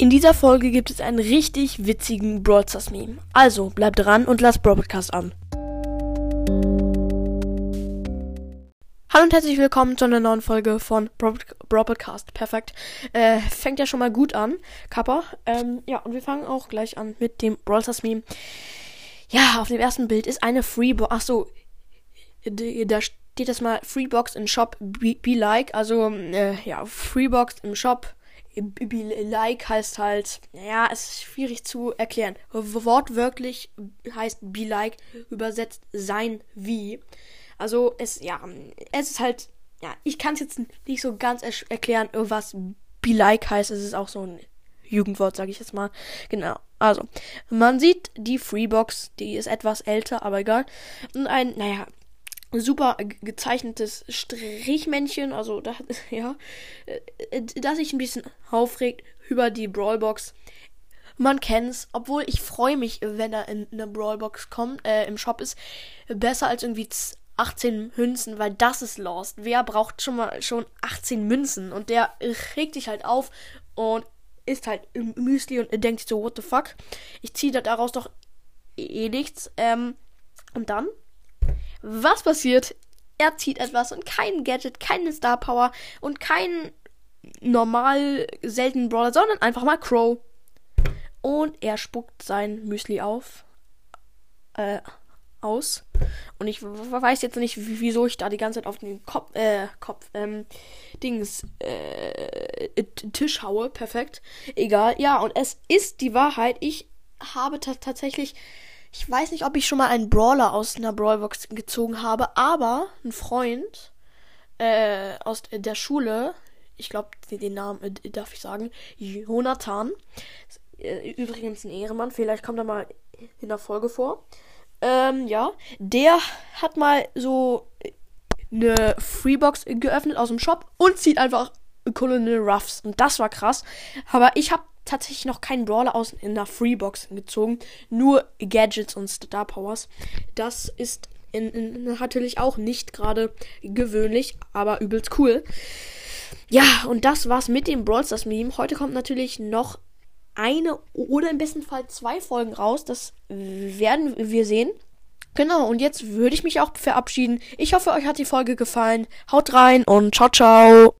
In dieser Folge gibt es einen richtig witzigen Brawl Stars Meme. Also bleibt dran und lasst Broadcast an. Hallo und herzlich willkommen zu einer neuen Folge von Broadcast. Perfekt. Äh, fängt ja schon mal gut an, Kappa. Ähm, ja, und wir fangen auch gleich an mit dem Brawl Stars Meme. Ja, auf dem ersten Bild ist eine Freebox. Achso, da steht das mal Freebox in Shop be, be like. Also, äh, ja, Freebox im Shop Be-like heißt halt, ja, es ist schwierig zu erklären. Wortwörtlich heißt be-like übersetzt sein wie. Also es, ja, es ist halt, ja, ich kann es jetzt nicht so ganz er erklären, was be-like heißt. Es ist auch so ein Jugendwort, sage ich jetzt mal. Genau. Also, man sieht die Freebox, die ist etwas älter, aber egal. Und ein, naja, super gezeichnetes Strichmännchen, also da, ja, äh, das sich ein bisschen aufregt über die Brawlbox. Man kennt's, obwohl ich freue mich, wenn er in eine Brawlbox kommt, äh, im Shop ist, besser als irgendwie 18 Münzen, weil das ist lost. Wer braucht schon mal schon 18 Münzen? Und der regt sich halt auf und ist halt im Müsli und denkt sich so, what the fuck? Ich ziehe daraus doch eh nichts. Ähm, und dann was passiert? Er zieht etwas und kein Gadget, keine Star Power und kein normal seltenen Brawler, sondern einfach mal Crow. Und er spuckt sein Müsli auf. Äh, aus. Und ich weiß jetzt nicht, wieso ich da die ganze Zeit auf den Kopf, äh, Kopf, ähm, Dings, äh, Tisch haue. Perfekt. Egal. Ja, und es ist die Wahrheit. Ich habe tatsächlich ich weiß nicht, ob ich schon mal einen Brawler aus einer Brawlbox gezogen habe, aber ein Freund äh, aus der Schule, ich glaube, den Namen äh, darf ich sagen, Jonathan, äh, übrigens ein Ehrenmann, vielleicht kommt er mal in der Folge vor. Ähm, ja, der hat mal so eine Freebox geöffnet aus dem Shop und zieht einfach Colonel Ruffs. Und das war krass. Aber ich habe tatsächlich noch keinen Brawler aus in der Freebox gezogen. Nur Gadgets und Star Powers. Das ist in, in, natürlich auch nicht gerade gewöhnlich, aber übelst cool. Ja, und das war's mit dem Brawl Stars Meme. Heute kommt natürlich noch eine oder im besten Fall zwei Folgen raus. Das werden wir sehen. Genau, und jetzt würde ich mich auch verabschieden. Ich hoffe, euch hat die Folge gefallen. Haut rein und ciao, ciao.